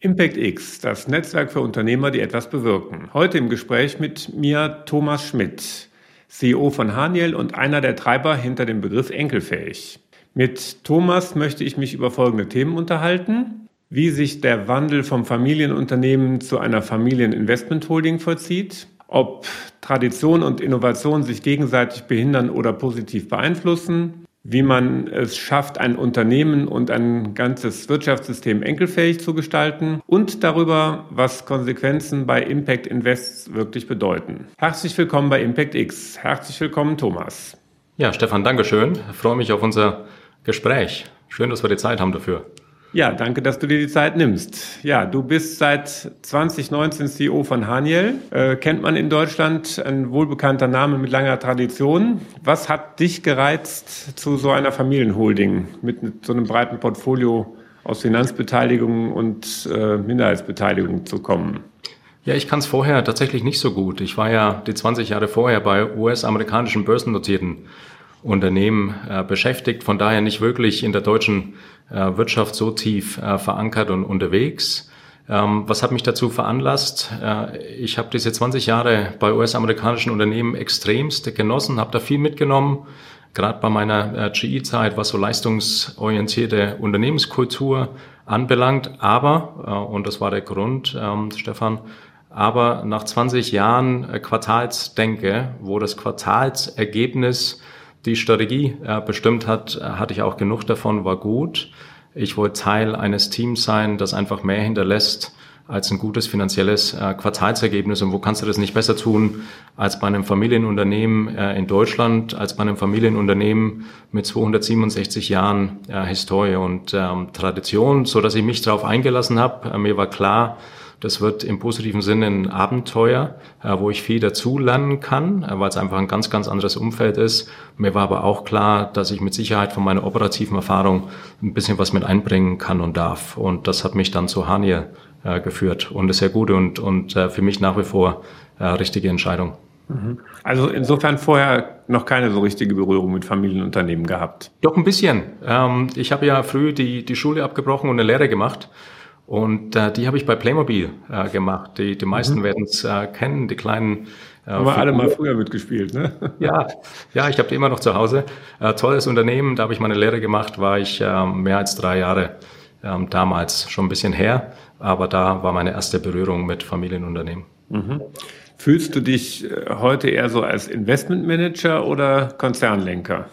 Impact X, das Netzwerk für Unternehmer, die etwas bewirken. Heute im Gespräch mit mir Thomas Schmidt, CEO von Haniel und einer der Treiber hinter dem Begriff Enkelfähig. Mit Thomas möchte ich mich über folgende Themen unterhalten. Wie sich der Wandel vom Familienunternehmen zu einer Familieninvestmentholding vollzieht, ob Tradition und Innovation sich gegenseitig behindern oder positiv beeinflussen, wie man es schafft, ein Unternehmen und ein ganzes Wirtschaftssystem enkelfähig zu gestalten und darüber, was Konsequenzen bei Impact Invests wirklich bedeuten. Herzlich willkommen bei Impact X. Herzlich willkommen, Thomas. Ja, Stefan, Dankeschön. Ich freue mich auf unser Gespräch. Schön, dass wir die Zeit haben dafür. Ja, danke, dass du dir die Zeit nimmst. Ja, du bist seit 2019 CEO von Haniel. Äh, kennt man in Deutschland, ein wohlbekannter Name mit langer Tradition. Was hat dich gereizt, zu so einer Familienholding mit so einem breiten Portfolio aus Finanzbeteiligung und äh, Minderheitsbeteiligung zu kommen? Ja, ich kann es vorher tatsächlich nicht so gut. Ich war ja die 20 Jahre vorher bei US-amerikanischen börsennotierten Unternehmen äh, beschäftigt, von daher nicht wirklich in der deutschen äh, Wirtschaft so tief äh, verankert und unterwegs. Ähm, was hat mich dazu veranlasst? Äh, ich habe diese 20 Jahre bei US-amerikanischen Unternehmen extremst genossen, habe da viel mitgenommen, gerade bei meiner äh, GE-Zeit, was so leistungsorientierte Unternehmenskultur anbelangt. Aber, äh, und das war der Grund, ähm, Stefan, aber nach 20 Jahren Quartalsdenke, wo das Quartalsergebnis die Strategie äh, bestimmt hat, äh, hatte ich auch genug davon, war gut. Ich wollte Teil eines Teams sein, das einfach mehr hinterlässt als ein gutes finanzielles äh, Quartalsergebnis. Und wo kannst du das nicht besser tun als bei einem Familienunternehmen äh, in Deutschland, als bei einem Familienunternehmen mit 267 Jahren äh, Historie und ähm, Tradition, so dass ich mich darauf eingelassen habe. Äh, mir war klar, das wird im positiven Sinne ein Abenteuer, äh, wo ich viel dazu lernen kann, äh, weil es einfach ein ganz, ganz anderes Umfeld ist. Mir war aber auch klar, dass ich mit Sicherheit von meiner operativen Erfahrung ein bisschen was mit einbringen kann und darf. Und das hat mich dann zu Haniel äh, geführt und ist sehr gut und, und für mich nach wie vor richtige Entscheidung. Mhm. Also insofern vorher noch keine so richtige Berührung mit Familienunternehmen gehabt. Doch ein bisschen. Ähm, ich habe ja früh die, die Schule abgebrochen und eine Lehre gemacht und äh, die habe ich bei Playmobil äh, gemacht. Die, die meisten mhm. werden es äh, kennen, die kleinen. Äh, Haben wir alle mal früher mitgespielt, ne? ja, ja, ich habe die immer noch zu Hause. Äh, tolles Unternehmen, da habe ich meine Lehre gemacht, war ich äh, mehr als drei Jahre äh, damals, schon ein bisschen her, aber da war meine erste Berührung mit Familienunternehmen. Mhm. Fühlst du dich äh, heute eher so als Investmentmanager oder Konzernlenker?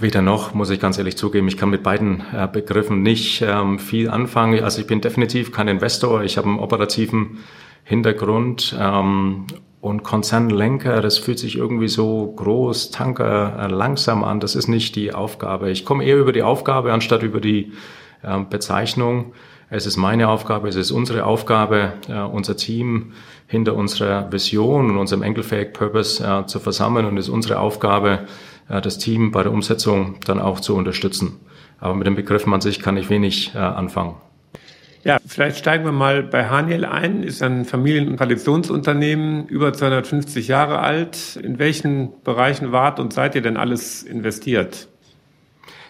Weder noch, muss ich ganz ehrlich zugeben. Ich kann mit beiden äh, Begriffen nicht ähm, viel anfangen. Also ich bin definitiv kein Investor. Ich habe einen operativen Hintergrund ähm, und Konzernlenker, das fühlt sich irgendwie so groß, Tanker, äh, langsam an. Das ist nicht die Aufgabe. Ich komme eher über die Aufgabe anstatt über die äh, Bezeichnung. Es ist meine Aufgabe, es ist unsere Aufgabe, äh, unser Team hinter unserer Vision und unserem Enkelfähig Purpose äh, zu versammeln und es ist unsere Aufgabe, das Team bei der Umsetzung dann auch zu unterstützen. Aber mit den Begriffen an sich kann ich wenig äh, anfangen. Ja, vielleicht steigen wir mal bei Haniel ein. Ist ein Familien- und Traditionsunternehmen, über 250 Jahre alt. In welchen Bereichen wart und seid ihr denn alles investiert?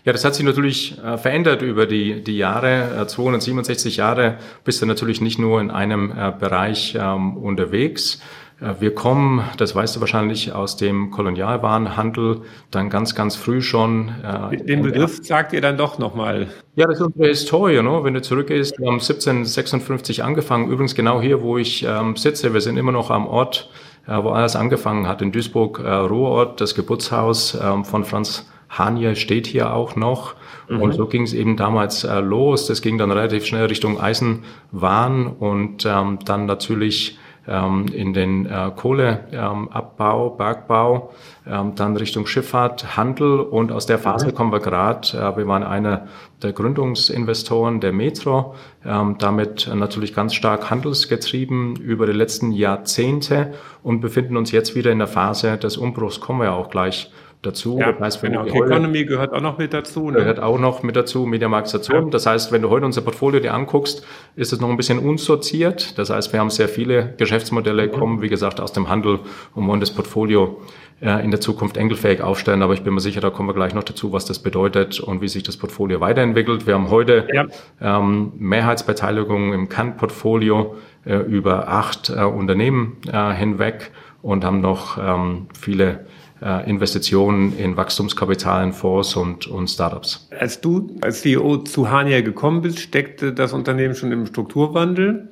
Ja, das hat sich natürlich äh, verändert über die, die Jahre. Äh, 267 Jahre bist du natürlich nicht nur in einem äh, Bereich ähm, unterwegs. Wir kommen, das weißt du wahrscheinlich, aus dem Kolonialwarenhandel, dann ganz, ganz früh schon. Äh, Den Begriff sagt ihr dann doch nochmal. Ja, das ist unsere Historie, ne? wenn du zurückgehst. Wir haben 1756 angefangen, übrigens genau hier, wo ich ähm, sitze. Wir sind immer noch am Ort, äh, wo alles angefangen hat, in Duisburg, äh, Ruhrort, das Geburtshaus äh, von Franz Haniel steht hier auch noch. Mhm. Und so ging es eben damals äh, los. Das ging dann relativ schnell Richtung Eisenwahn und ähm, dann natürlich in den äh, Kohleabbau, ähm, Bergbau, ähm, dann Richtung Schifffahrt, Handel und aus der Phase kommen wir gerade. Äh, wir waren einer der Gründungsinvestoren der Metro, ähm, damit natürlich ganz stark handelsgetrieben über die letzten Jahrzehnte und befinden uns jetzt wieder in der Phase des Umbruchs, kommen wir auch gleich dazu. Ja, das heißt, genau. Okay, Economy gehört auch noch mit dazu. Ne? Gehört auch noch mit dazu, Mediamarkt Station. Ja. Das heißt, wenn du heute unser Portfolio dir anguckst, ist es noch ein bisschen unsortiert. Das heißt, wir haben sehr viele Geschäftsmodelle, kommen, wie gesagt, aus dem Handel und wollen das Portfolio äh, in der Zukunft enkelfähig aufstellen. Aber ich bin mir sicher, da kommen wir gleich noch dazu, was das bedeutet und wie sich das Portfolio weiterentwickelt. Wir haben heute ja. ähm, Mehrheitsbeteiligung im Kernportfolio äh, über acht äh, Unternehmen äh, hinweg und haben noch ähm, viele Investitionen in Wachstumskapital, in Fonds und, und Startups. Als du als CEO zu Hania gekommen bist, steckte das Unternehmen schon im Strukturwandel.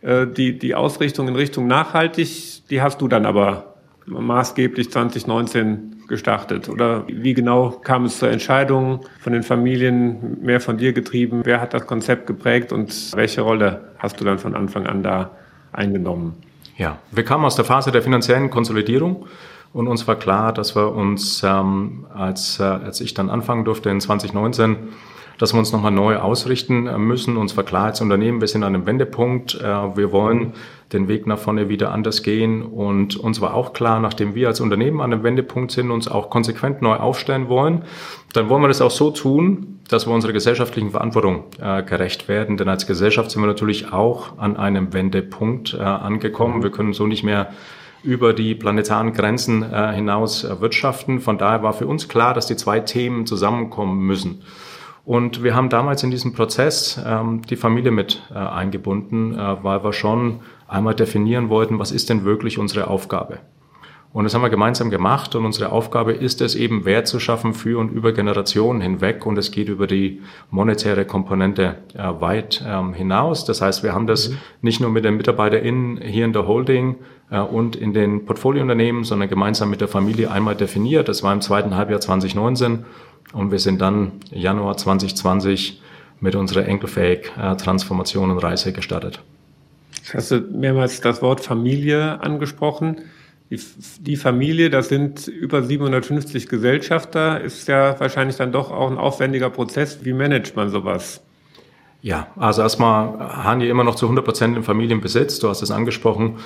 Äh, die, die Ausrichtung in Richtung nachhaltig, die hast du dann aber maßgeblich 2019 gestartet? Oder wie genau kam es zur Entscheidung von den Familien, mehr von dir getrieben? Wer hat das Konzept geprägt und welche Rolle hast du dann von Anfang an da eingenommen? Ja, wir kamen aus der Phase der finanziellen Konsolidierung und uns war klar, dass wir uns, ähm, als, äh, als ich dann anfangen durfte in 2019, dass wir uns nochmal neu ausrichten äh, müssen. Uns war klar als Unternehmen, wir sind an einem Wendepunkt. Äh, wir wollen den Weg nach vorne wieder anders gehen. Und uns war auch klar, nachdem wir als Unternehmen an einem Wendepunkt sind, uns auch konsequent neu aufstellen wollen, dann wollen wir das auch so tun, dass wir unserer gesellschaftlichen Verantwortung äh, gerecht werden. Denn als Gesellschaft sind wir natürlich auch an einem Wendepunkt angekommen. Wir können so nicht mehr über die planetaren Grenzen äh, hinaus wirtschaften. Von daher war für uns klar, dass die zwei Themen zusammenkommen müssen. Und wir haben damals in diesem Prozess ähm, die Familie mit äh, eingebunden, äh, weil wir schon einmal definieren wollten, was ist denn wirklich unsere Aufgabe. Und das haben wir gemeinsam gemacht und unsere Aufgabe ist es eben, Wert zu schaffen für und über Generationen hinweg und es geht über die monetäre Komponente äh, weit ähm, hinaus. Das heißt, wir haben das mhm. nicht nur mit den MitarbeiterInnen hier in der Holding äh, und in den Portfoliounternehmen, sondern gemeinsam mit der Familie einmal definiert. Das war im zweiten Halbjahr 2019 und wir sind dann Januar 2020 mit unserer enkelfähig äh, Transformation und Reise gestartet. Hast du mehrmals das Wort Familie angesprochen? Die, die Familie, das sind über 750 Gesellschafter, ist ja wahrscheinlich dann doch auch ein aufwendiger Prozess. Wie managt man sowas? Ja, also erstmal haben die immer noch zu 100 Prozent im Familienbesitz. Du hast es angesprochen.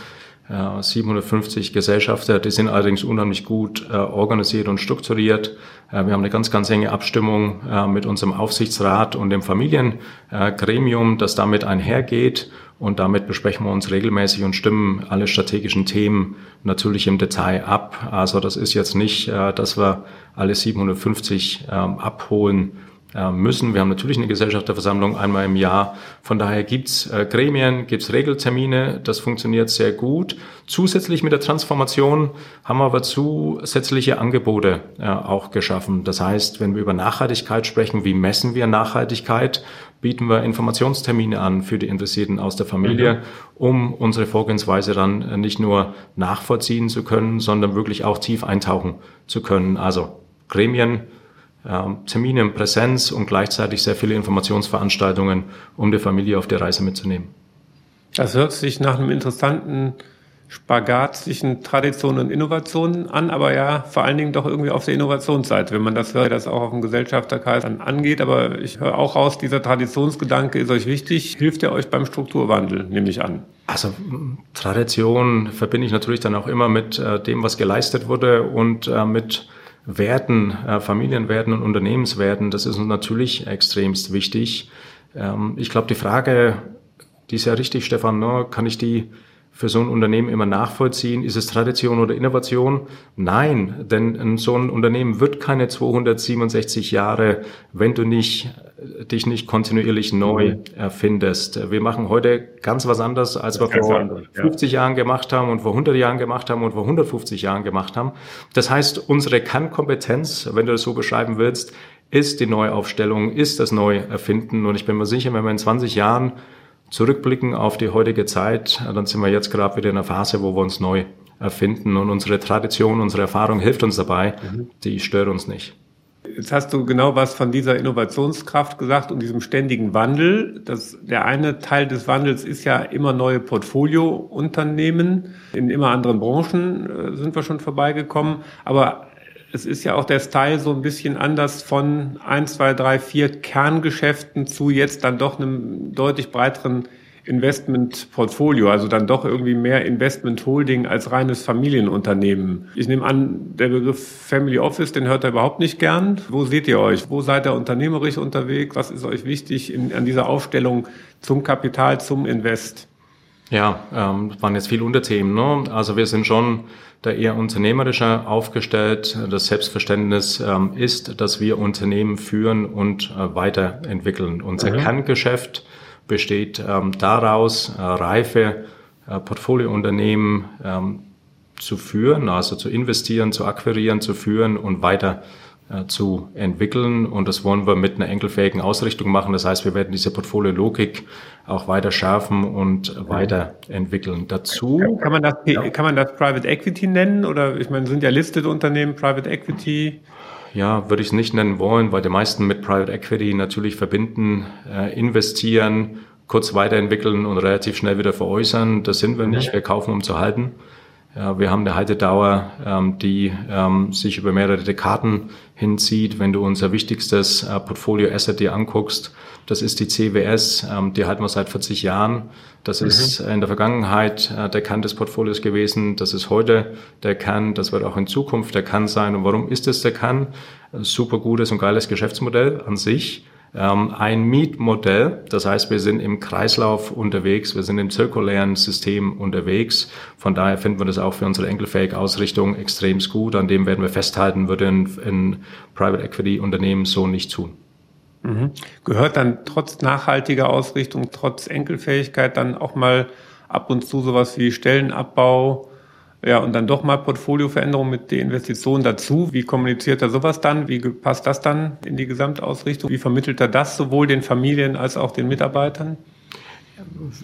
750 Gesellschafter, die sind allerdings unheimlich gut äh, organisiert und strukturiert. Äh, wir haben eine ganz, ganz enge Abstimmung äh, mit unserem Aufsichtsrat und dem Familiengremium, das damit einhergeht. Und damit besprechen wir uns regelmäßig und stimmen alle strategischen Themen natürlich im Detail ab. Also das ist jetzt nicht, dass wir alle 750 ähm, abholen äh, müssen. Wir haben natürlich eine Gesellschafterversammlung einmal im Jahr. Von daher gibt's äh, Gremien, gibt's Regeltermine. Das funktioniert sehr gut. Zusätzlich mit der Transformation haben wir aber zusätzliche Angebote äh, auch geschaffen. Das heißt, wenn wir über Nachhaltigkeit sprechen, wie messen wir Nachhaltigkeit, bieten wir Informationstermine an für die Interessierten aus der Familie, mhm. um unsere Vorgehensweise dann äh, nicht nur nachvollziehen zu können, sondern wirklich auch tief eintauchen zu können. Also Gremien, Termine in Präsenz und gleichzeitig sehr viele Informationsveranstaltungen, um die Familie auf der Reise mitzunehmen. Das hört sich nach einem interessanten Spagat zwischen Tradition und Innovation an, aber ja, vor allen Dingen doch irgendwie auf der Innovationsseite. Wenn man das hört, das auch auf dem Gesellschafterkreis dann angeht. Aber ich höre auch raus, dieser Traditionsgedanke ist euch wichtig. Hilft er euch beim Strukturwandel, nehme ich an? Also Tradition verbinde ich natürlich dann auch immer mit äh, dem, was geleistet wurde und äh, mit Werten, äh, Familienwerten und Unternehmenswerten, das ist uns natürlich extremst wichtig. Ähm, ich glaube, die Frage, die ist ja richtig, Stefan, ne? kann ich die für so ein Unternehmen immer nachvollziehen? Ist es Tradition oder Innovation? Nein, denn so ein Unternehmen wird keine 267 Jahre, wenn du nicht, dich nicht kontinuierlich neu erfindest. Wir machen heute ganz was anderes, als wir vor anders, 50 ja. Jahren gemacht haben und vor 100 Jahren gemacht haben und vor 150 Jahren gemacht haben. Das heißt, unsere Kernkompetenz, wenn du das so beschreiben willst, ist die Neuaufstellung, ist das Neuerfinden. Und ich bin mir sicher, wenn wir in 20 Jahren zurückblicken auf die heutige Zeit, dann sind wir jetzt gerade wieder in einer Phase, wo wir uns neu erfinden und unsere Tradition, unsere Erfahrung hilft uns dabei, mhm. die stört uns nicht. Jetzt hast du genau was von dieser Innovationskraft gesagt und diesem ständigen Wandel. Das, der eine Teil des Wandels ist ja immer neue Portfoliounternehmen. In immer anderen Branchen äh, sind wir schon vorbeigekommen. Aber es ist ja auch der Style so ein bisschen anders von 1, 2, 3, 4 Kerngeschäften zu jetzt dann doch einem deutlich breiteren Investmentportfolio, also dann doch irgendwie mehr Investment Holding als reines Familienunternehmen. Ich nehme an, der Begriff Family Office, den hört er überhaupt nicht gern. Wo seht ihr euch? Wo seid ihr unternehmerisch unterwegs? Was ist euch wichtig in, an dieser Aufstellung zum Kapital, zum Invest? Ja, ähm, waren jetzt viele Unterthemen. Ne? Also wir sind schon da eher unternehmerischer aufgestellt. Das Selbstverständnis ähm, ist, dass wir Unternehmen führen und äh, weiterentwickeln. Unser mhm. Kerngeschäft besteht ähm, daraus, äh, reife äh, Portfoliounternehmen ähm, zu führen, also zu investieren, zu akquirieren, zu führen und weiter zu entwickeln. Und das wollen wir mit einer enkelfähigen Ausrichtung machen. Das heißt, wir werden diese Portfolio-Logik auch weiter schärfen und weiterentwickeln. Dazu kann man das kann man das Private Equity nennen oder ich meine, sind ja listed Unternehmen Private Equity? Ja, würde ich es nicht nennen wollen, weil die meisten mit Private Equity natürlich verbinden, äh, investieren, kurz weiterentwickeln und relativ schnell wieder veräußern. Das sind wir nicht. Wir kaufen, um zu halten. Wir haben eine Haltedauer, ähm, die ähm, sich über mehrere Dekaden hinzieht. Wenn du unser wichtigstes äh, Portfolio-Asset dir anguckst, das ist die CWS, ähm, die halten wir seit 40 Jahren. Das mhm. ist in der Vergangenheit äh, der Kern des Portfolios gewesen. Das ist heute der Kern. Das wird auch in Zukunft der Kern sein. Und warum ist es der Kern? Super gutes und geiles Geschäftsmodell an sich ein Mietmodell. Das heißt, wir sind im Kreislauf unterwegs, wir sind im zirkulären System unterwegs. Von daher finden wir das auch für unsere enkelfähige Ausrichtung extrem gut. An dem werden wir festhalten, würde ein, Private Equity Unternehmen so nicht tun. Mhm. Gehört dann trotz nachhaltiger Ausrichtung, trotz Enkelfähigkeit dann auch mal ab und zu sowas wie Stellenabbau, ja, und dann doch mal Portfolioveränderung mit den Investitionen dazu. Wie kommuniziert er sowas dann? Wie passt das dann in die Gesamtausrichtung? Wie vermittelt er das sowohl den Familien als auch den Mitarbeitern?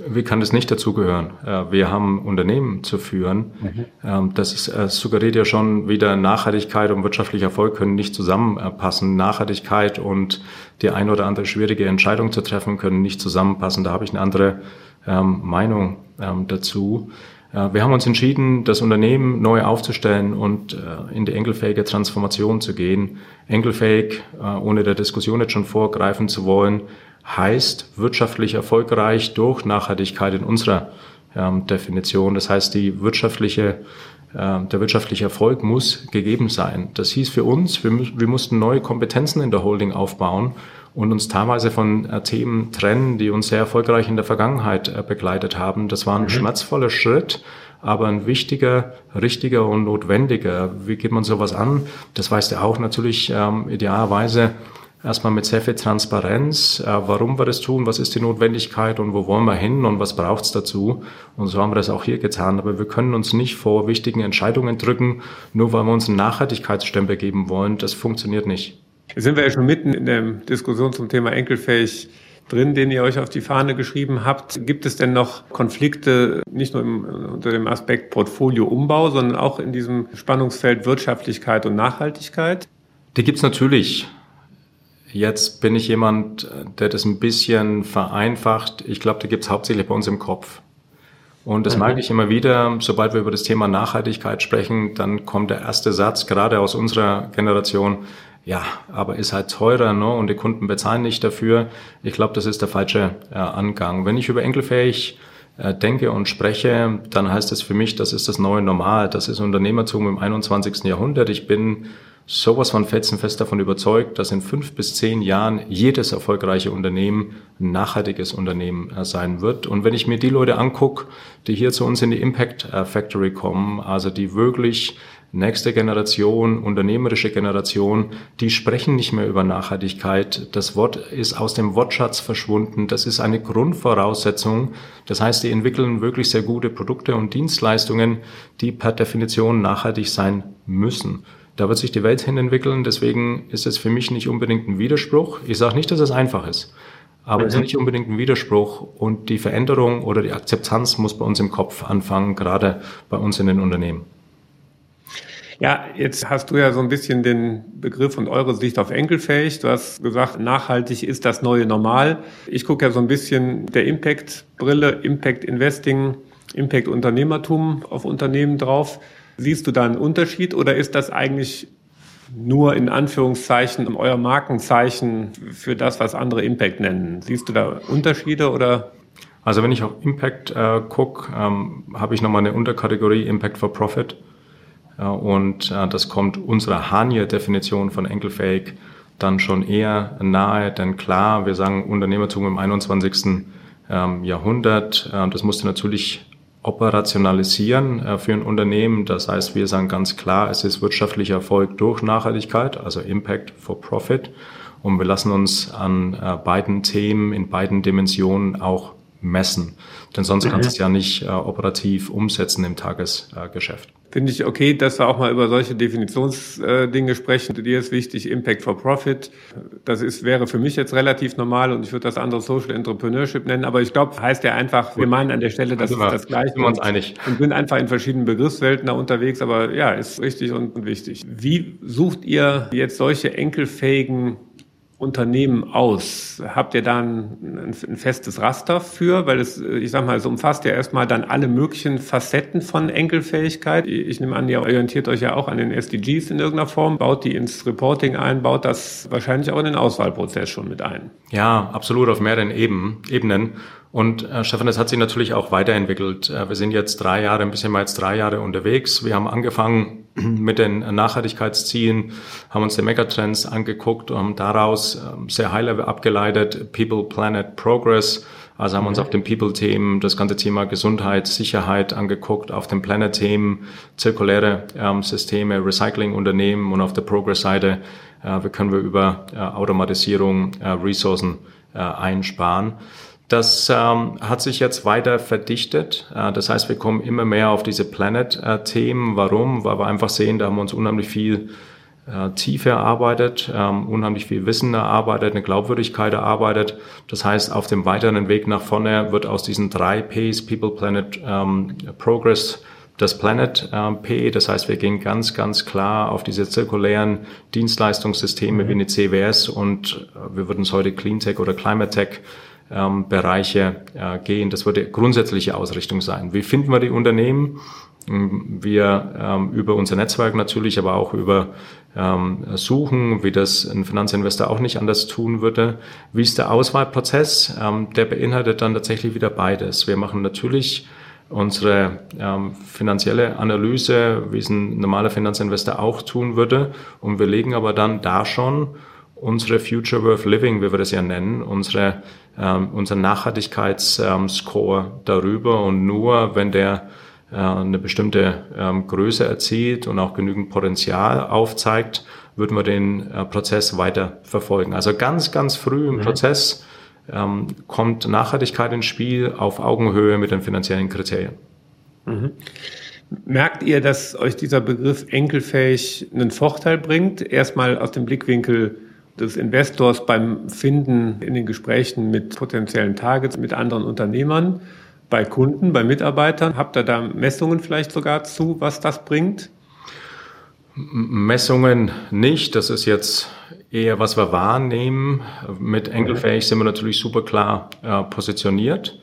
Wie kann das nicht dazugehören? Äh, wir haben Unternehmen zu führen. Mhm. Ähm, das ist, äh, suggeriert ja schon wieder Nachhaltigkeit und wirtschaftlicher Erfolg können nicht zusammenpassen. Nachhaltigkeit und die ein oder andere schwierige Entscheidung zu treffen können nicht zusammenpassen. Da habe ich eine andere ähm, Meinung ähm, dazu. Wir haben uns entschieden, das Unternehmen neu aufzustellen und äh, in die enkelfähige Transformation zu gehen. Enkelfähig, äh, ohne der Diskussion jetzt schon vorgreifen zu wollen, heißt wirtschaftlich erfolgreich durch Nachhaltigkeit in unserer ähm, Definition. Das heißt, die wirtschaftliche, der wirtschaftliche Erfolg muss gegeben sein. Das hieß für uns, wir, wir mussten neue Kompetenzen in der Holding aufbauen und uns teilweise von äh, Themen trennen, die uns sehr erfolgreich in der Vergangenheit äh, begleitet haben. Das war ein mhm. schmerzvoller Schritt, aber ein wichtiger, richtiger und notwendiger. Wie geht man sowas an? Das weißt du auch natürlich ähm, idealerweise erstmal mit sehr viel Transparenz, äh, warum wir das tun, was ist die Notwendigkeit und wo wollen wir hin und was braucht es dazu. Und so haben wir das auch hier getan. Aber wir können uns nicht vor wichtigen Entscheidungen drücken, nur weil wir uns einen Nachhaltigkeitsstempel geben wollen. Das funktioniert nicht. Jetzt sind wir ja schon mitten in der Diskussion zum Thema enkelfähig drin, den ihr euch auf die Fahne geschrieben habt. Gibt es denn noch Konflikte, nicht nur im, unter dem Aspekt Portfolioumbau, sondern auch in diesem Spannungsfeld Wirtschaftlichkeit und Nachhaltigkeit? Die gibt es natürlich. Jetzt bin ich jemand, der das ein bisschen vereinfacht. Ich glaube, die gibt es hauptsächlich bei uns im Kopf. Und das mhm. merke ich immer wieder, sobald wir über das Thema Nachhaltigkeit sprechen, dann kommt der erste Satz, gerade aus unserer Generation, ja, aber ist halt teurer ne? und die Kunden bezahlen nicht dafür. Ich glaube, das ist der falsche äh, Angang. Wenn ich über enkelfähig äh, denke und spreche, dann heißt das für mich, das ist das neue Normal. Das ist Unternehmertum im 21. Jahrhundert. Ich bin sowas von felsenfest davon überzeugt, dass in fünf bis zehn Jahren jedes erfolgreiche Unternehmen ein nachhaltiges Unternehmen äh, sein wird. Und wenn ich mir die Leute angucke, die hier zu uns in die Impact äh, Factory kommen, also die wirklich nächste Generation, unternehmerische Generation, die sprechen nicht mehr über Nachhaltigkeit. Das Wort ist aus dem Wortschatz verschwunden. Das ist eine Grundvoraussetzung. Das heißt, die entwickeln wirklich sehr gute Produkte und Dienstleistungen, die per Definition nachhaltig sein müssen. Da wird sich die Welt hin entwickeln. Deswegen ist es für mich nicht unbedingt ein Widerspruch. Ich sage nicht, dass es einfach ist. Aber es ist mhm. nicht unbedingt ein Widerspruch und die Veränderung oder die Akzeptanz muss bei uns im Kopf anfangen, gerade bei uns in den Unternehmen. Ja, jetzt hast du ja so ein bisschen den Begriff und eure Sicht auf enkelfähig. Du hast gesagt, nachhaltig ist das neue Normal. Ich gucke ja so ein bisschen der Impact-Brille, Impact Investing, Impact Unternehmertum auf Unternehmen drauf. Siehst du da einen Unterschied oder ist das eigentlich nur in Anführungszeichen euer Markenzeichen für das, was andere Impact nennen? Siehst du da Unterschiede oder? Also wenn ich auf Impact äh, gucke, ähm, habe ich nochmal eine Unterkategorie Impact for Profit. Äh, und äh, das kommt unserer Hanier-Definition von enkelfähig dann schon eher nahe, denn klar, wir sagen Unternehmertum im 21. Ähm, Jahrhundert. Äh, das musste natürlich operationalisieren äh, für ein Unternehmen. Das heißt, wir sagen ganz klar, es ist wirtschaftlicher Erfolg durch Nachhaltigkeit, also Impact for Profit. Und wir lassen uns an äh, beiden Themen in beiden Dimensionen auch messen. Denn sonst mhm. kannst du es ja nicht äh, operativ umsetzen im Tagesgeschäft. Finde ich okay, dass wir auch mal über solche Definitionsdinge sprechen. Dir ist wichtig Impact for Profit. Das ist, wäre für mich jetzt relativ normal und ich würde das andere Social Entrepreneurship nennen. Aber ich glaube, heißt ja einfach, wir meinen an der Stelle, das also ist das Gleiche. Sind wir uns einig. Und sind einfach in verschiedenen Begriffswelten da unterwegs. Aber ja, ist richtig und wichtig. Wie sucht ihr jetzt solche enkelfähigen Unternehmen aus? Habt ihr da ein, ein, festes Raster für? Weil es, ich sag mal, es umfasst ja erstmal dann alle möglichen Facetten von Enkelfähigkeit. Ich nehme an, ihr orientiert euch ja auch an den SDGs in irgendeiner Form, baut die ins Reporting ein, baut das wahrscheinlich auch in den Auswahlprozess schon mit ein. Ja, absolut auf mehreren Ebenen. Und äh, Stefan, das hat sich natürlich auch weiterentwickelt. Äh, wir sind jetzt drei Jahre, ein bisschen mehr als drei Jahre unterwegs. Wir haben angefangen mit den Nachhaltigkeitszielen, haben uns die Megatrends angeguckt und daraus äh, sehr high-level abgeleitet, People, Planet, Progress. Also haben wir uns auf den People-Themen das ganze Thema Gesundheit, Sicherheit angeguckt, auf den Planet-Themen zirkuläre ähm, Systeme, Recycling-Unternehmen und auf der Progress-Seite äh, wie können wir über äh, Automatisierung äh, Ressourcen äh, einsparen. Das ähm, hat sich jetzt weiter verdichtet. Äh, das heißt, wir kommen immer mehr auf diese Planet-Themen. Warum? Weil wir einfach sehen, da haben wir uns unheimlich viel äh, Tiefe erarbeitet, ähm, unheimlich viel Wissen erarbeitet, eine Glaubwürdigkeit erarbeitet. Das heißt, auf dem weiteren Weg nach vorne wird aus diesen drei Ps, People, Planet, ähm, Progress, das Planet äh, P. Das heißt, wir gehen ganz, ganz klar auf diese zirkulären Dienstleistungssysteme mhm. wie eine CWS und äh, wir würden es heute Cleantech oder Climate Tech ähm, Bereiche äh, gehen. Das wird die grundsätzliche Ausrichtung sein. Wie finden wir die Unternehmen? Ähm, wir ähm, über unser Netzwerk natürlich, aber auch über ähm, Suchen, wie das ein Finanzinvestor auch nicht anders tun würde. Wie ist der Auswahlprozess? Ähm, der beinhaltet dann tatsächlich wieder beides. Wir machen natürlich unsere ähm, finanzielle Analyse, wie es ein normaler Finanzinvestor auch tun würde. Und wir legen aber dann da schon unsere Future Worth Living, wie wir das ja nennen, unsere, ähm, unser Nachhaltigkeitsscore ähm, darüber und nur wenn der äh, eine bestimmte ähm, Größe erzielt und auch genügend Potenzial aufzeigt, würden wir den äh, Prozess weiter verfolgen. Also ganz, ganz früh im mhm. Prozess ähm, kommt Nachhaltigkeit ins Spiel auf Augenhöhe mit den finanziellen Kriterien. Mhm. Merkt ihr, dass euch dieser Begriff enkelfähig einen Vorteil bringt? Erstmal aus dem Blickwinkel des Investors beim Finden in den Gesprächen mit potenziellen Targets, mit anderen Unternehmern, bei Kunden, bei Mitarbeitern? Habt ihr da Messungen vielleicht sogar zu, was das bringt? Messungen nicht. Das ist jetzt eher, was wir wahrnehmen. Mit Enkelfähig sind wir natürlich super klar äh, positioniert,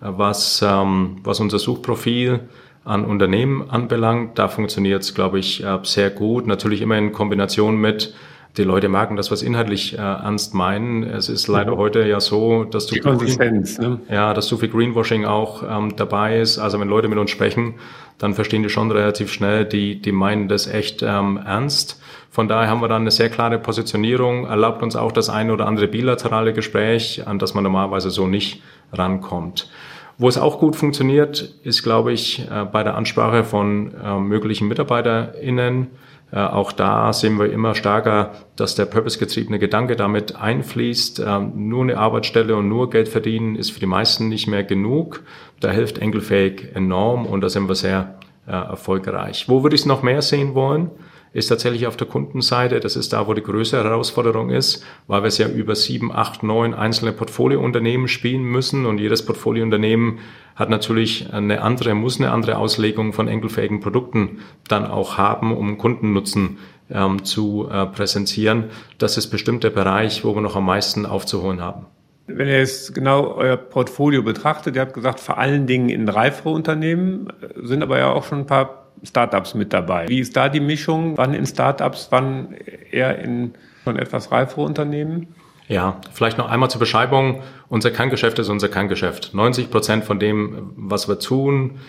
was, ähm, was unser Suchprofil an Unternehmen anbelangt. Da funktioniert es, glaube ich, äh, sehr gut. Natürlich immer in Kombination mit die Leute merken, dass wir es inhaltlich äh, ernst meinen. Es ist leider mhm. heute ja so, dass du Konsistenz, ne? ja, dass so viel Greenwashing auch ähm, dabei ist. Also wenn Leute mit uns sprechen, dann verstehen die schon relativ schnell, die die meinen das echt ähm, ernst. Von daher haben wir dann eine sehr klare Positionierung, erlaubt uns auch das eine oder andere bilaterale Gespräch, an das man normalerweise so nicht rankommt. Wo es auch gut funktioniert, ist, glaube ich, äh, bei der Ansprache von äh, möglichen MitarbeiterInnen äh, auch da sehen wir immer stärker, dass der purpose-getriebene Gedanke damit einfließt. Ähm, nur eine Arbeitsstelle und nur Geld verdienen ist für die meisten nicht mehr genug. Da hilft Enkelfähig enorm und da sind wir sehr äh, erfolgreich. Wo würde ich es noch mehr sehen wollen? Ist tatsächlich auf der Kundenseite. Das ist da, wo die größere Herausforderung ist, weil wir es ja über sieben, acht, neun einzelne Portfoliounternehmen spielen müssen und jedes Portfoliounternehmen hat natürlich eine andere, muss eine andere Auslegung von enkelfähigen Produkten dann auch haben, um Kundennutzen ähm, zu äh, präsentieren. Das ist bestimmt der Bereich, wo wir noch am meisten aufzuholen haben. Wenn ihr jetzt genau euer Portfolio betrachtet, ihr habt gesagt, vor allen Dingen in reifere Unternehmen, sind aber ja auch schon ein paar Startups mit dabei. Wie ist da die Mischung? Wann in Startups, wann eher in schon etwas reifere Unternehmen? Ja, vielleicht noch einmal zur Beschreibung. Unser Kerngeschäft ist unser Kerngeschäft. 90 Prozent von dem, was wir tun,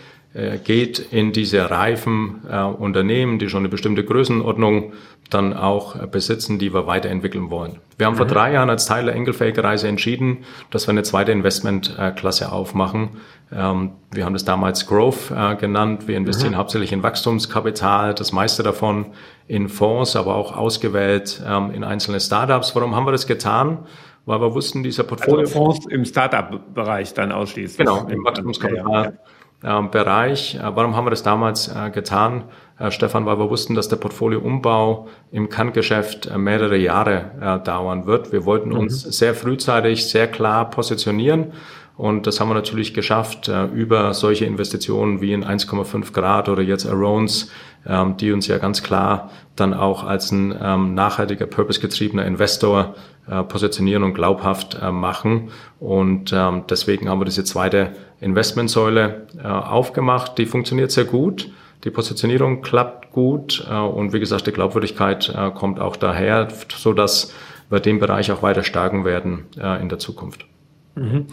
geht in diese reifen äh, Unternehmen, die schon eine bestimmte Größenordnung dann auch äh, besitzen, die wir weiterentwickeln wollen. Wir haben mhm. vor drei Jahren als Teil der Enkelfähige-Reise entschieden, dass wir eine zweite Investmentklasse aufmachen. Ähm, wir haben das damals Growth äh, genannt. Wir investieren mhm. hauptsächlich in Wachstumskapital, das meiste davon in Fonds, aber auch ausgewählt ähm, in einzelne Startups. Warum haben wir das getan? Weil wir wussten, dieser Portfolio... Also Fonds im Startup-Bereich dann ausschließlich. Genau, im Wachstumskapital. Ja, ja. Ähm, Bereich. Äh, warum haben wir das damals äh, getan, äh, Stefan? Weil wir wussten, dass der Portfolioumbau im Kerngeschäft mehrere Jahre dauern wird. Wir wollten mhm. uns sehr frühzeitig, sehr klar positionieren. Und das haben wir natürlich geschafft über solche Investitionen wie in 1,5 Grad oder jetzt Arones, ähm, die uns ja ganz klar dann auch als ein ähm, nachhaltiger, purpose-getriebener Investor positionieren und glaubhaft machen. Und deswegen haben wir diese zweite Investmentsäule äh, aufgemacht. Die funktioniert sehr gut. Die Positionierung klappt gut äh, und wie gesagt, die Glaubwürdigkeit äh, kommt auch daher, so dass wir den Bereich auch weiter stärken werden äh, in der Zukunft. Mhm.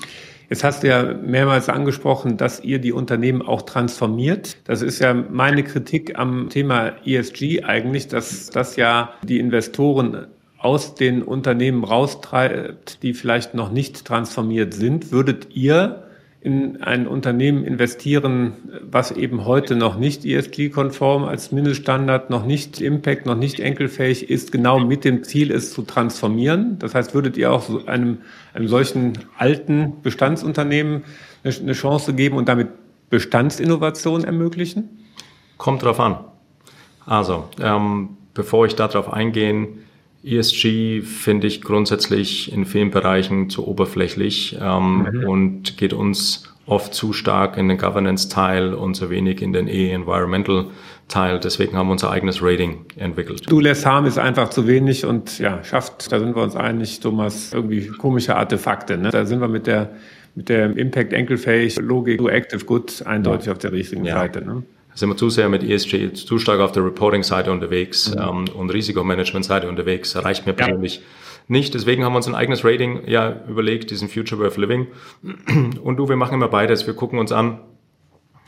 Jetzt hast du ja mehrmals angesprochen, dass ihr die Unternehmen auch transformiert. Das ist ja meine Kritik am Thema ESG eigentlich, dass das ja die Investoren aus den Unternehmen raustreibt, die vielleicht noch nicht transformiert sind. Würdet ihr in ein Unternehmen investieren, was eben heute noch nicht ESG-konform als Mindeststandard, noch nicht Impact, noch nicht enkelfähig ist, genau mit dem Ziel, es zu transformieren? Das heißt, würdet ihr auch einem, einem solchen alten Bestandsunternehmen eine, Chance geben und damit Bestandsinnovation ermöglichen? Kommt drauf an. Also, ähm, bevor ich darauf eingehe, ESG finde ich grundsätzlich in vielen Bereichen zu oberflächlich ähm, mhm. und geht uns oft zu stark in den Governance-Teil und zu wenig in den E-Environmental-Teil. Deswegen haben wir unser eigenes Rating entwickelt. Du lässt haben ist einfach zu wenig und ja, schafft, da sind wir uns einig, Thomas, irgendwie komische Artefakte. Ne? Da sind wir mit der mit der Impact enkelfähig Logik do active good eindeutig ja. auf der richtigen ja. Seite. Ne? Sind wir zu sehr mit ESG zu stark auf der Reporting-Seite unterwegs mhm. ähm, und Risikomanagement-Seite unterwegs. Reicht mir persönlich ja. nicht. Deswegen haben wir uns ein eigenes Rating ja überlegt, diesen Future Worth Living. Und du, wir machen immer beides. Wir gucken uns an,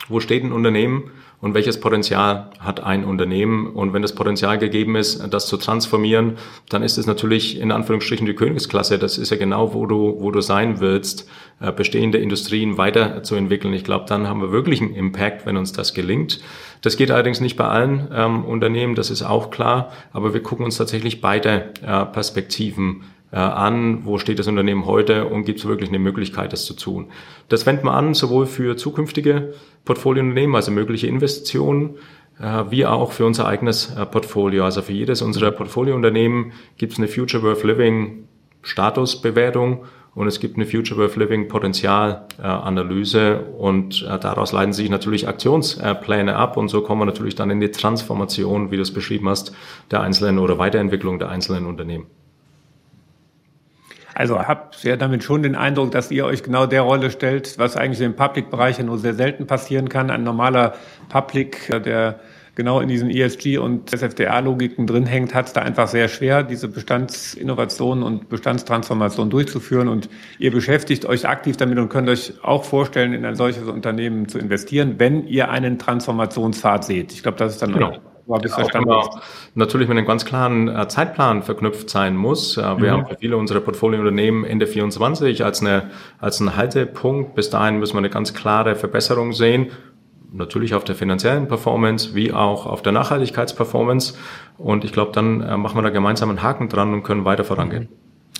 wo steht ein Unternehmen und welches Potenzial hat ein Unternehmen. Und wenn das Potenzial gegeben ist, das zu transformieren, dann ist es natürlich in Anführungsstrichen die Königsklasse. Das ist ja genau, wo du, wo du sein willst, äh, bestehende Industrien weiterzuentwickeln. Ich glaube, dann haben wir wirklich einen Impact, wenn uns das gelingt. Das geht allerdings nicht bei allen ähm, Unternehmen, das ist auch klar. Aber wir gucken uns tatsächlich beide äh, Perspektiven an, wo steht das Unternehmen heute und gibt es wirklich eine Möglichkeit, das zu tun. Das wenden wir an, sowohl für zukünftige Portfoliounternehmen, also mögliche Investitionen, äh, wie auch für unser eigenes äh, Portfolio. Also für jedes unserer Portfoliounternehmen gibt es eine Future Worth Living Statusbewertung und es gibt eine Future Worth Living Potenzialanalyse und daraus leiten sich natürlich Aktionspläne ab und so kommen wir natürlich dann in die Transformation, wie du es beschrieben hast, der einzelnen oder Weiterentwicklung der einzelnen Unternehmen. Also habt ja damit schon den Eindruck, dass ihr euch genau der Rolle stellt, was eigentlich im Public-Bereich ja nur sehr selten passieren kann. Ein normaler Public, der genau in diesen ESG und SFDR-Logiken drin hängt, hat es da einfach sehr schwer, diese Bestandsinnovationen und Bestandstransformation durchzuführen. Und ihr beschäftigt euch aktiv damit und könnt euch auch vorstellen, in ein solches Unternehmen zu investieren, wenn ihr einen Transformationspfad seht. Ich glaube, das ist dann genau. Auch war bis verstanden ja, natürlich mit einem ganz klaren äh, Zeitplan verknüpft sein muss. Äh, wir mhm. haben für viele unserer Portfoliounternehmen Ende 24 als, eine, als einen Haltepunkt. Bis dahin müssen wir eine ganz klare Verbesserung sehen. Natürlich auf der finanziellen Performance wie auch auf der Nachhaltigkeitsperformance. Und ich glaube, dann äh, machen wir da gemeinsam einen Haken dran und können weiter vorangehen.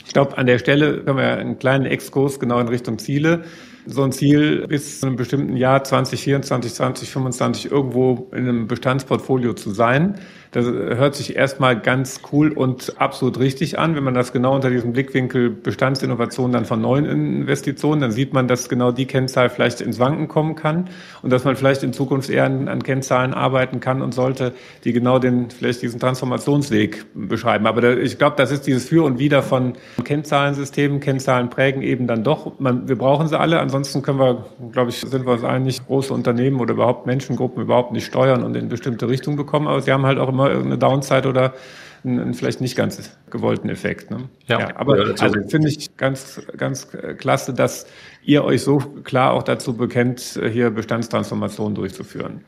Ich glaube, an der Stelle können wir einen kleinen Exkurs genau in Richtung Ziele so ein Ziel bis zu einem bestimmten Jahr 2024, 2025 irgendwo in einem Bestandsportfolio zu sein. Das hört sich erstmal ganz cool und absolut richtig an. Wenn man das genau unter diesem Blickwinkel Bestandsinnovation dann von neuen Investitionen, dann sieht man, dass genau die Kennzahl vielleicht ins Wanken kommen kann und dass man vielleicht in Zukunft eher an, Kennzahlen arbeiten kann und sollte, die genau den, vielleicht diesen Transformationsweg beschreiben. Aber da, ich glaube, das ist dieses Für und Wider von Kennzahlensystemen. Kennzahlen prägen eben dann doch. Man, wir brauchen sie alle. Ansonsten können wir, glaube ich, sind wir uns einig, große Unternehmen oder überhaupt Menschengruppen überhaupt nicht steuern und in bestimmte Richtungen bekommen. Aber sie haben halt auch immer irgendeine Downside oder einen vielleicht nicht ganz gewollten Effekt. Ne? Ja, ja, aber ja, also finde ich ganz, ganz klasse, dass ihr euch so klar auch dazu bekennt, hier Bestandstransformationen durchzuführen.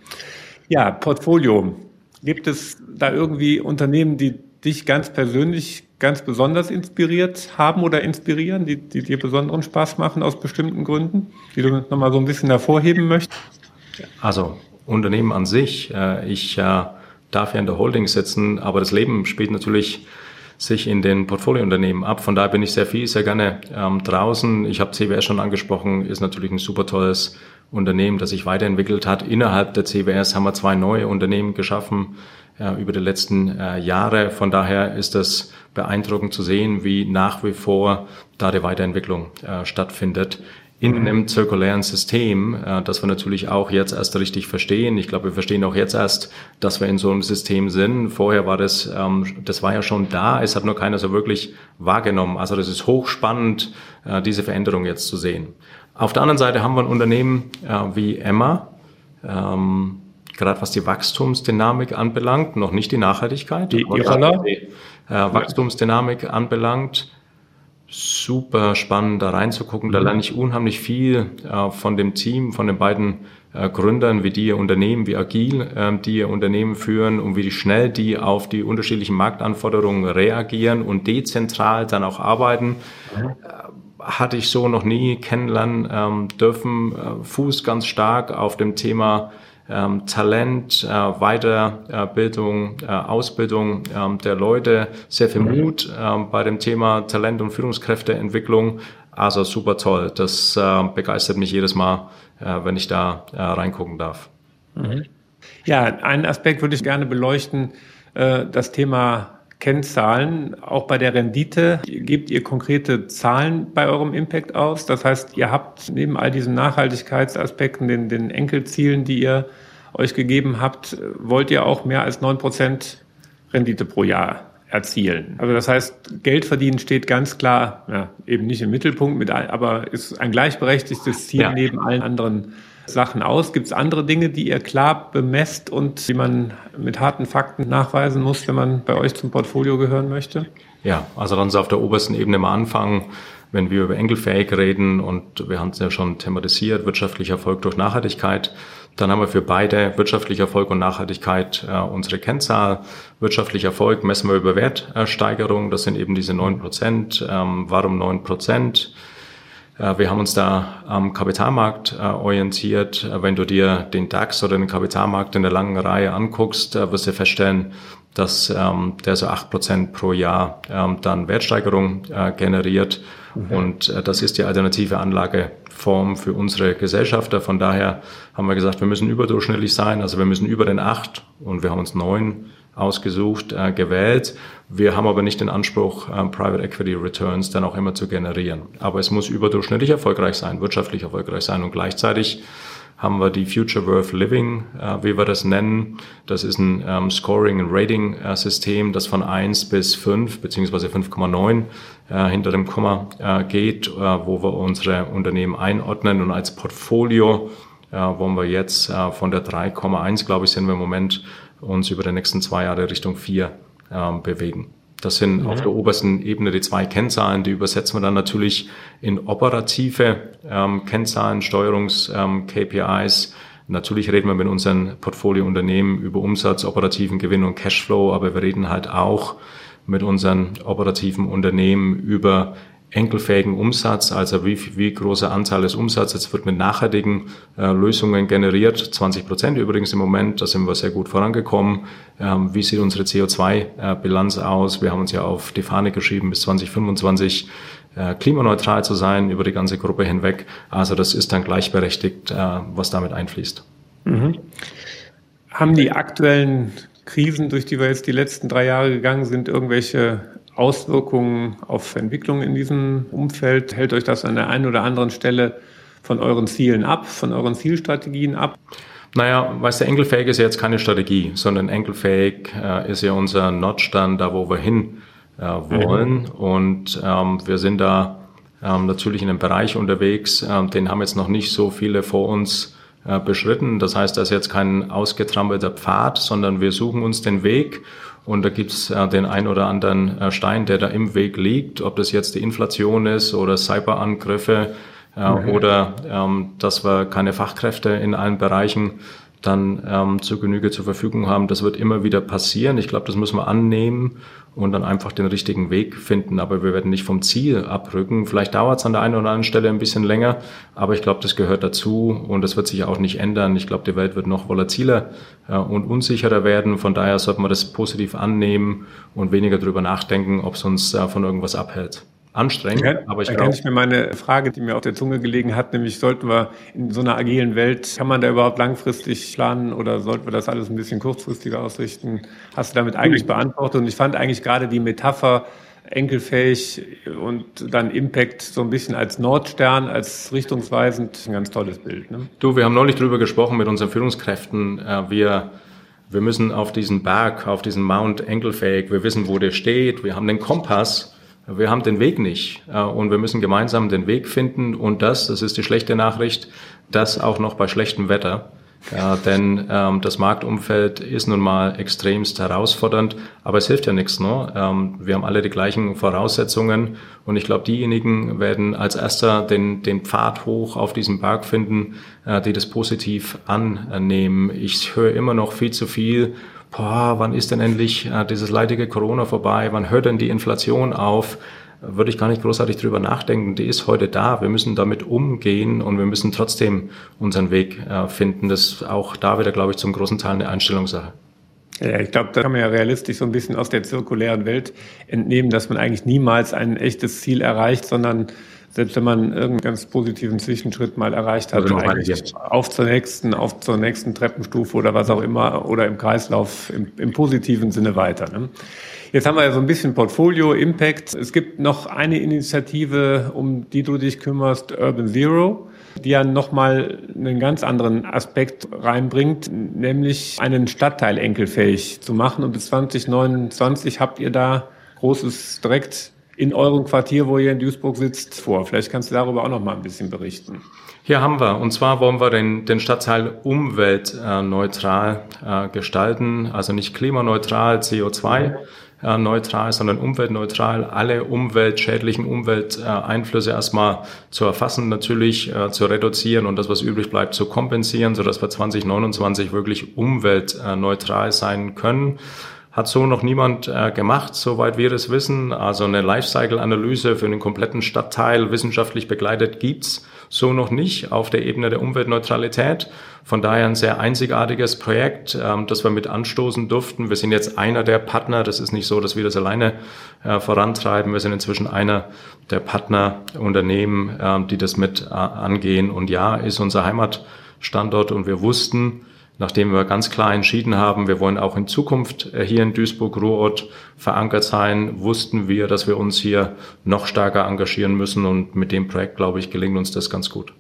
Ja, Portfolio. Gibt es da irgendwie Unternehmen, die dich ganz persönlich ganz besonders inspiriert haben oder inspirieren, die, die dir besonderen Spaß machen aus bestimmten Gründen, die du nochmal so ein bisschen hervorheben möchtest? Also Unternehmen an sich. Äh, ich äh, darf ja in der Holding sitzen, aber das Leben spielt natürlich sich in den Portfoliounternehmen ab. Von daher bin ich sehr viel, sehr gerne ähm, draußen. Ich habe CWS schon angesprochen, ist natürlich ein super tolles Unternehmen, das sich weiterentwickelt hat. Innerhalb der CWS haben wir zwei neue Unternehmen geschaffen äh, über die letzten äh, Jahre. Von daher ist es beeindruckend zu sehen, wie nach wie vor da die Weiterentwicklung äh, stattfindet in einem zirkulären System, äh, das wir natürlich auch jetzt erst richtig verstehen. Ich glaube, wir verstehen auch jetzt erst, dass wir in so einem System sind. Vorher war das, ähm, das war ja schon da, es hat nur keiner so wirklich wahrgenommen. Also das ist hochspannend, äh, diese Veränderung jetzt zu sehen. Auf der anderen Seite haben wir ein Unternehmen äh, wie Emma, ähm, gerade was die Wachstumsdynamik anbelangt, noch nicht die Nachhaltigkeit, die, die, die äh, Wachstumsdynamik anbelangt super spannend, da reinzugucken. Da lerne ich unheimlich viel äh, von dem Team, von den beiden äh, Gründern, wie die ihr Unternehmen, wie agil äh, die ihr Unternehmen führen und wie schnell die auf die unterschiedlichen Marktanforderungen reagieren und dezentral dann auch arbeiten. Mhm. hatte ich so noch nie kennenlernen ähm, dürfen. Äh, Fuß ganz stark auf dem Thema ähm, Talent, äh, Weiterbildung, äh, Ausbildung ähm, der Leute, sehr viel mhm. Mut ähm, bei dem Thema Talent- und Führungskräfteentwicklung. Also super toll. Das äh, begeistert mich jedes Mal, äh, wenn ich da äh, reingucken darf. Mhm. Ja, einen Aspekt würde ich gerne beleuchten, äh, das Thema Kennzahlen. Auch bei der Rendite gebt ihr konkrete Zahlen bei eurem Impact aus. Das heißt, ihr habt neben all diesen Nachhaltigkeitsaspekten, den, den Enkelzielen, die ihr euch gegeben habt, wollt ihr auch mehr als neun Prozent Rendite pro Jahr erzielen. Also das heißt, Geld verdienen steht ganz klar, ja, eben nicht im Mittelpunkt, mit, aber ist ein gleichberechtigtes Ziel ja. neben allen anderen Sachen aus? Gibt es andere Dinge, die ihr klar bemesst und die man mit harten Fakten nachweisen muss, wenn man bei euch zum Portfolio gehören möchte? Ja, also dann auf der obersten Ebene mal anfangen, wenn wir über Enkelfähig reden und wir haben es ja schon thematisiert, wirtschaftlicher Erfolg durch Nachhaltigkeit, dann haben wir für beide wirtschaftlicher Erfolg und Nachhaltigkeit äh, unsere Kennzahl. Wirtschaftlicher Erfolg messen wir über Wertsteigerung, das sind eben diese neun Prozent. Ähm, warum neun Prozent? Äh, wir haben uns da am Kapitalmarkt äh, orientiert. Äh, wenn du dir den DAX oder den Kapitalmarkt in der langen Reihe anguckst, wirst du feststellen, dass ähm, der so acht Prozent pro Jahr ähm, dann Wertsteigerung generiert. Mhm. Und das ist die alternative Anlageform für unsere Gesellschafter. Von daher haben wir gesagt, wir müssen überdurchschnittlich sein. Also wir müssen über den acht und wir haben uns neun ausgesucht, äh, gewählt. Wir haben aber nicht den Anspruch, äh, Private Equity Returns dann auch immer zu generieren. Aber es muss überdurchschnittlich erfolgreich sein, wirtschaftlich erfolgreich sein und gleichzeitig haben wir die Future Worth Living, äh, wie wir das nennen. Das ist ein ähm, Scoring- und Rating-System, das von 1 bis 5 beziehungsweise 5,9 äh, hinter dem Komma äh, geht, äh, wo wir unsere Unternehmen einordnen und als Portfolio äh, wollen wir jetzt äh, von der 3,1, glaube ich, sind wir im Moment uns über die nächsten zwei Jahre Richtung vier ähm, bewegen. Das sind mhm. auf der obersten Ebene die zwei Kennzahlen, die übersetzen wir dann natürlich in operative ähm, Kennzahlen, Steuerungs-KPIs. Ähm, natürlich reden wir mit unseren Portfoliounternehmen über Umsatz, operativen Gewinn und Cashflow, aber wir reden halt auch mit unseren operativen Unternehmen über enkelfähigen Umsatz, also wie, wie großer Anteil des Umsatzes wird mit nachhaltigen äh, Lösungen generiert. 20 Prozent übrigens im Moment, da sind wir sehr gut vorangekommen. Ähm, wie sieht unsere CO2-Bilanz äh, aus? Wir haben uns ja auf die Fahne geschrieben, bis 2025 äh, klimaneutral zu sein über die ganze Gruppe hinweg. Also das ist dann gleichberechtigt, äh, was damit einfließt. Mhm. Haben die aktuellen Krisen, durch die wir jetzt die letzten drei Jahre gegangen sind, irgendwelche Auswirkungen auf Entwicklung in diesem Umfeld? Hält euch das an der einen oder anderen Stelle von euren Zielen ab, von euren Zielstrategien ab? Naja, weißt du, enkelfähig ist ja jetzt keine Strategie, sondern enkelfähig äh, ist ja unser Notch dann da, wo wir hin äh, wollen. Mhm. Und ähm, wir sind da ähm, natürlich in einem Bereich unterwegs, ähm, den haben jetzt noch nicht so viele vor uns beschritten. Das heißt, das ist jetzt kein ausgetrampelter Pfad, sondern wir suchen uns den Weg und da gibt's äh, den ein oder anderen äh, Stein, der da im Weg liegt, ob das jetzt die Inflation ist oder Cyberangriffe äh, mhm. oder ähm, dass wir keine Fachkräfte in allen Bereichen dann ähm, zur Genüge zur Verfügung haben. Das wird immer wieder passieren. Ich glaube, das müssen wir annehmen und dann einfach den richtigen Weg finden. Aber wir werden nicht vom Ziel abrücken. Vielleicht dauert es an der einen oder anderen Stelle ein bisschen länger, aber ich glaube, das gehört dazu und das wird sich auch nicht ändern. Ich glaube, die Welt wird noch volatiler äh, und unsicherer werden. Von daher sollten wir das positiv annehmen und weniger darüber nachdenken, ob es uns äh, von irgendwas abhält anstrengend. Ja, aber ich glaube. ich mir meine Frage, die mir auf der Zunge gelegen hat, nämlich sollten wir in so einer agilen Welt, kann man da überhaupt langfristig planen oder sollten wir das alles ein bisschen kurzfristiger ausrichten? Hast du damit eigentlich beantwortet? Und ich fand eigentlich gerade die Metapher enkelfähig und dann Impact so ein bisschen als Nordstern, als richtungsweisend, ein ganz tolles Bild. Ne? Du, wir haben neulich drüber gesprochen mit unseren Führungskräften. Äh, wir wir müssen auf diesen Berg, auf diesen Mount Enkelfähig, wir wissen, wo der steht, wir haben den Kompass wir haben den Weg nicht äh, und wir müssen gemeinsam den Weg finden und das, das ist die schlechte Nachricht, das auch noch bei schlechtem Wetter. Ja, denn ähm, das Marktumfeld ist nun mal extremst herausfordernd, aber es hilft ja nichts. Ne? Ähm, wir haben alle die gleichen Voraussetzungen und ich glaube, diejenigen werden als erster den, den Pfad hoch auf diesem Berg finden, äh, die das positiv annehmen. Ich höre immer noch viel zu viel boah, wann ist denn endlich äh, dieses leidige Corona vorbei, wann hört denn die Inflation auf, würde ich gar nicht großartig drüber nachdenken. Die ist heute da. Wir müssen damit umgehen und wir müssen trotzdem unseren Weg äh, finden. Das ist auch da wieder, glaube ich, zum großen Teil eine Einstellungssache. Ja, ich glaube, da kann man ja realistisch so ein bisschen aus der zirkulären Welt entnehmen, dass man eigentlich niemals ein echtes Ziel erreicht, sondern selbst wenn man irgendeinen ganz positiven Zwischenschritt mal erreicht hat, also eigentlich auf zur nächsten, auf zur nächsten Treppenstufe oder was auch immer oder im Kreislauf im, im positiven Sinne weiter. Ne? Jetzt haben wir ja so ein bisschen Portfolio, Impact. Es gibt noch eine Initiative, um die du dich kümmerst, Urban Zero, die ja nochmal einen ganz anderen Aspekt reinbringt, nämlich einen Stadtteil enkelfähig zu machen. Und bis 2029 habt ihr da Großes direkt in eurem Quartier, wo ihr in Duisburg sitzt, vor. Vielleicht kannst du darüber auch noch mal ein bisschen berichten. Hier haben wir, und zwar wollen wir den, den Stadtteil umweltneutral äh, gestalten, also nicht klimaneutral, CO2 äh, sondern umweltneutral, alle umweltschädlichen Umwelteinflüsse erstmal zu erfassen, natürlich äh, zu reduzieren und das, was übrig bleibt, zu kompensieren, sodass wir 2029 wirklich umweltneutral sein können. Hat so noch niemand äh, gemacht, soweit wir es wissen. Also eine Lifecycle-Analyse für einen kompletten Stadtteil wissenschaftlich begleitet gibt's so noch nicht auf der Ebene der Umweltneutralität. Von daher ein sehr einzigartiges Projekt, ähm, das wir mit anstoßen durften. Wir sind jetzt einer der Partner. Das ist nicht so, dass wir das alleine äh, vorantreiben. Wir sind inzwischen einer der Partnerunternehmen, äh, die das mit äh, angehen. Und ja, ist unser Heimatstandort und wir wussten, nachdem wir ganz klar entschieden haben, wir wollen auch in Zukunft äh, hier in Duisburg-Ruhrort verankert sein, wussten wir, dass wir uns hier noch stärker engagieren müssen und mit dem Projekt, glaube ich, gelingt uns das ganz gut.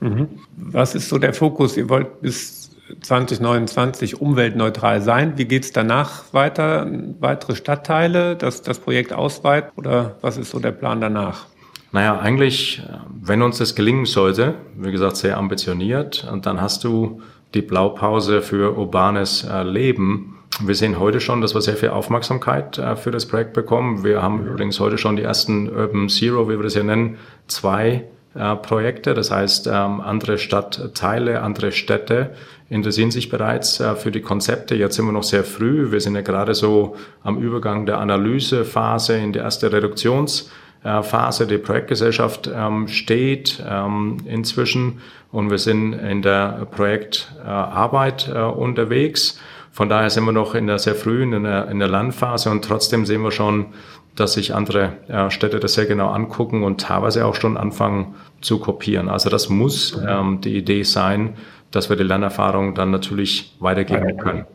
Mhm. Was ist so der Fokus? Ihr wollt bis 2029 umweltneutral sein. Wie geht es danach weiter? Weitere Stadtteile, dass das Projekt ausweitet oder was ist so der Plan danach? Naja, eigentlich, äh, wenn uns das gelingen sollte, wie gesagt, sehr ambitioniert, und dann hast du die Blaupause für urbanes äh, Leben. Wir sehen heute schon, dass wir sehr viel Aufmerksamkeit äh, für das Projekt bekommen. Wir haben übrigens heute schon die ersten Urban Zero, wie wir das ja nennen, zwei äh, Projekte. Das heißt, ähm, andere Stadtteile, andere Städte interessieren sich bereits für die Konzepte. Jetzt sind wir noch sehr früh. Wir sind ja gerade so am Übergang der Analysephase in die erste Reduktions- Phase. Die Projektgesellschaft ähm, steht ähm, inzwischen und wir sind in der Projektarbeit äh, unterwegs. Von daher sind wir noch in der sehr frühen, in der, in der Landphase und trotzdem sehen wir schon, dass sich andere äh, Städte das sehr genau angucken und teilweise auch schon anfangen zu kopieren. Also das muss ähm, die Idee sein, dass wir die Lernerfahrung dann natürlich weitergeben können.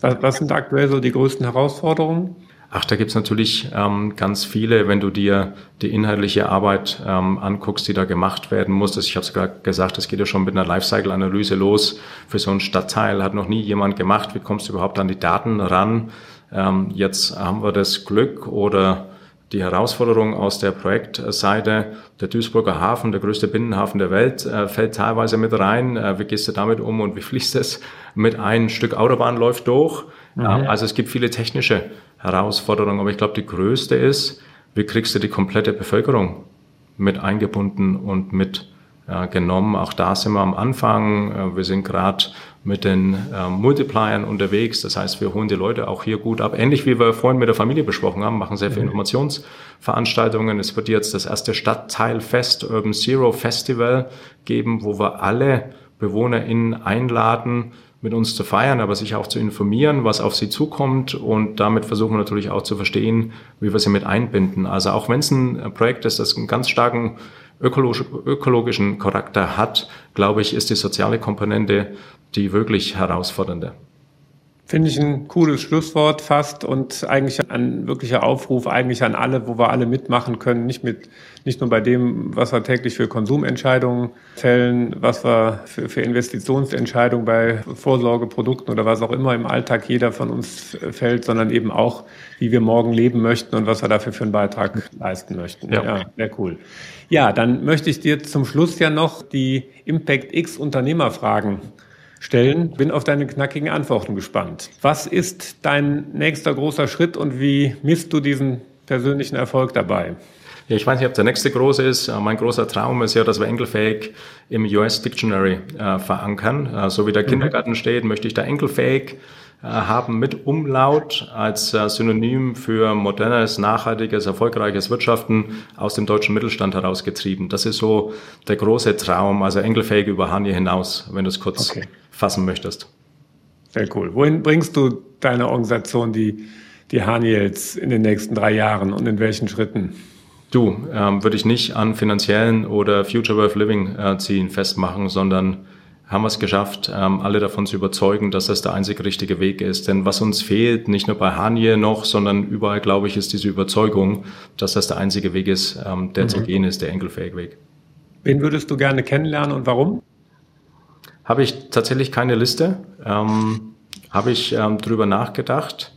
Was sind aktuell so die größten Herausforderungen? Ach, da gibt's natürlich ähm, ganz viele, wenn du dir die inhaltliche Arbeit ähm, anguckst, die da gemacht werden muss. Ich habe es gerade gesagt, das geht ja schon mit einer Lifecycle-Analyse los. Für so einen Stadtteil hat noch nie jemand gemacht. Wie kommst du überhaupt an die Daten ran? Ähm, jetzt haben wir das Glück oder die Herausforderung aus der Projektseite. Der Duisburger Hafen, der größte Binnenhafen der Welt, äh, fällt teilweise mit rein. Äh, wie gehst du damit um und wie fließt es mit ein Stück Autobahn läuft durch? Mhm. Also es gibt viele technische Herausforderungen, aber ich glaube, die größte ist, wie kriegst du die komplette Bevölkerung mit eingebunden und mit äh, genommen. Auch da sind wir am Anfang. Äh, wir sind gerade mit den äh, Multipliern unterwegs. Das heißt, wir holen die Leute auch hier gut ab. Ähnlich wie wir vorhin mit der Familie besprochen haben, machen sehr viele mhm. Informationsveranstaltungen. Es wird jetzt das erste Stadtteilfest Urban Zero Festival geben, wo wir alle BewohnerInnen einladen, mit uns zu feiern, aber sich auch zu informieren, was auf sie zukommt und damit versuchen wir natürlich auch zu verstehen, wie wir sie mit einbinden. Also auch wenn es ein Projekt ist, das einen ganz starken ökologischen Charakter hat, glaube ich, ist die soziale Komponente die wirklich herausfordernde. Finde ich ein cooles Schlusswort fast und eigentlich ein wirklicher Aufruf eigentlich an alle, wo wir alle mitmachen können, nicht mit, nicht nur bei dem, was wir täglich für Konsumentscheidungen fällen, was wir für, für Investitionsentscheidungen bei Vorsorgeprodukten oder was auch immer im Alltag jeder von uns fällt, sondern eben auch, wie wir morgen leben möchten und was wir dafür für einen Beitrag leisten möchten. Ja, ja sehr cool. Ja, dann möchte ich dir zum Schluss ja noch die Impact X Unternehmerfragen stellen. Bin auf deine knackigen Antworten gespannt. Was ist dein nächster großer Schritt und wie misst du diesen persönlichen Erfolg dabei? Ja, ich weiß nicht, ob der nächste große ist. Äh, mein großer Traum ist ja, dass wir enkelfähig im US Dictionary äh, verankern. Äh, so wie der mhm. Kindergarten steht, möchte ich da enkelfähig äh, haben mit Umlaut als äh, Synonym für modernes, nachhaltiges, erfolgreiches Wirtschaften aus dem deutschen Mittelstand herausgetrieben. Das ist so der große Traum, also enkelfähig über Hanje hinaus, wenn du es kurz okay fassen möchtest. Sehr cool. Wohin bringst du deine Organisation, die, die Haniels, in den nächsten drei Jahren und in welchen Schritten? Du, ähm, würde ich nicht an finanziellen oder Future Worth Living äh, Zielen festmachen, sondern haben wir es geschafft, ähm, alle davon zu überzeugen, dass das der einzig richtige Weg ist. Denn was uns fehlt, nicht nur bei Hanie noch, sondern überall, glaube ich, ist diese Überzeugung, dass das der einzige Weg ist, ähm, der mhm. zu gehen ist, der enkelfähige Weg. Wen würdest du gerne kennenlernen und warum? Habe ich tatsächlich keine Liste. Ähm, habe ich ähm, drüber nachgedacht.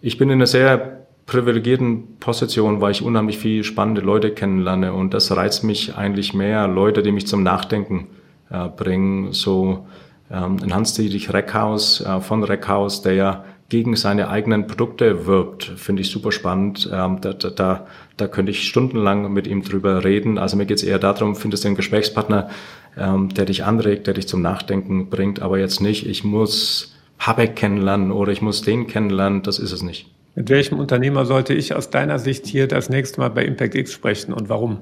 Ich bin in einer sehr privilegierten Position, weil ich unheimlich viele spannende Leute kennenlerne und das reizt mich eigentlich mehr. Leute, die mich zum Nachdenken bringen. So ähm, ein Hans-Dietrich Reckhaus äh, von Reckhaus, der ja gegen seine eigenen Produkte wirbt, finde ich super spannend. Ähm, da, da, da könnte ich stundenlang mit ihm drüber reden. Also mir geht es eher darum, findest du einen Gesprächspartner, ähm, der dich anregt, der dich zum Nachdenken bringt, aber jetzt nicht, ich muss Habeck kennenlernen oder ich muss den kennenlernen, das ist es nicht. Mit welchem Unternehmer sollte ich aus deiner Sicht hier das nächste Mal bei Impact X sprechen und warum?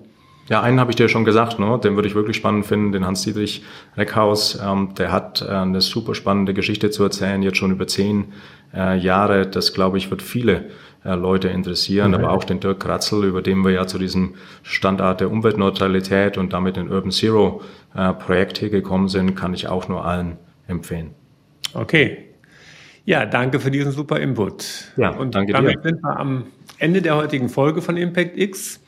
Ja, einen habe ich dir schon gesagt, ne? den würde ich wirklich spannend finden, den Hans-Dietrich Reckhaus. Ähm, der hat äh, eine super spannende Geschichte zu erzählen, jetzt schon über zehn äh, Jahre. Das, glaube ich, wird viele äh, Leute interessieren, mhm. aber auch den Dirk Kratzel, über den wir ja zu diesem Standard der Umweltneutralität und damit den Urban Zero äh, Projekt hier gekommen sind, kann ich auch nur allen empfehlen. Okay. Ja, danke für diesen super Input. Ja, und danke damit dir. sind wir am Ende der heutigen Folge von Impact X.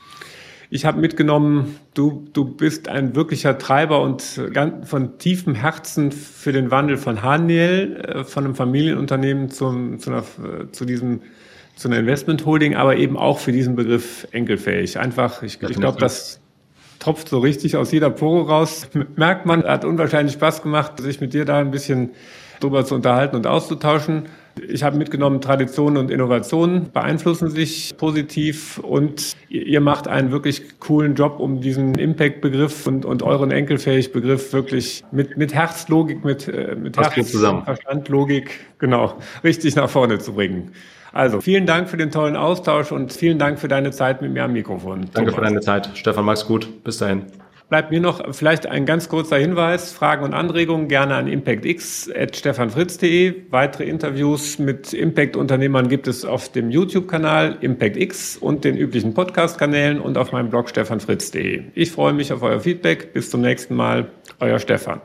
Ich habe mitgenommen, du, du bist ein wirklicher Treiber und ganz von tiefem Herzen für den Wandel von Haniel, äh, von einem Familienunternehmen zum, zu, einer, zu diesem zu einer Investment Holding, aber eben auch für diesen Begriff enkelfähig. Einfach, ich, ich glaube, das tropft so richtig aus jeder Pore raus. Merkt man, hat unwahrscheinlich Spaß gemacht, sich mit dir da ein bisschen drüber zu unterhalten und auszutauschen. Ich habe mitgenommen, Traditionen und Innovationen beeinflussen sich positiv und ihr macht einen wirklich coolen Job, um diesen Impact-Begriff und, und euren Enkelfähig-Begriff wirklich mit, mit Herzlogik, mit, äh, mit Herz, Verstand, Logik, genau, richtig nach vorne zu bringen. Also vielen Dank für den tollen Austausch und vielen Dank für deine Zeit mit mir am Mikrofon. Danke Thomas. für deine Zeit. Stefan, mach's gut. Bis dahin. Bleibt mir noch vielleicht ein ganz kurzer Hinweis. Fragen und Anregungen gerne an impactx.stefanfritz.de. Weitere Interviews mit Impact-Unternehmern gibt es auf dem YouTube-Kanal ImpactX und den üblichen Podcast-Kanälen und auf meinem Blog stefanfritz.de. Ich freue mich auf euer Feedback. Bis zum nächsten Mal. Euer Stefan.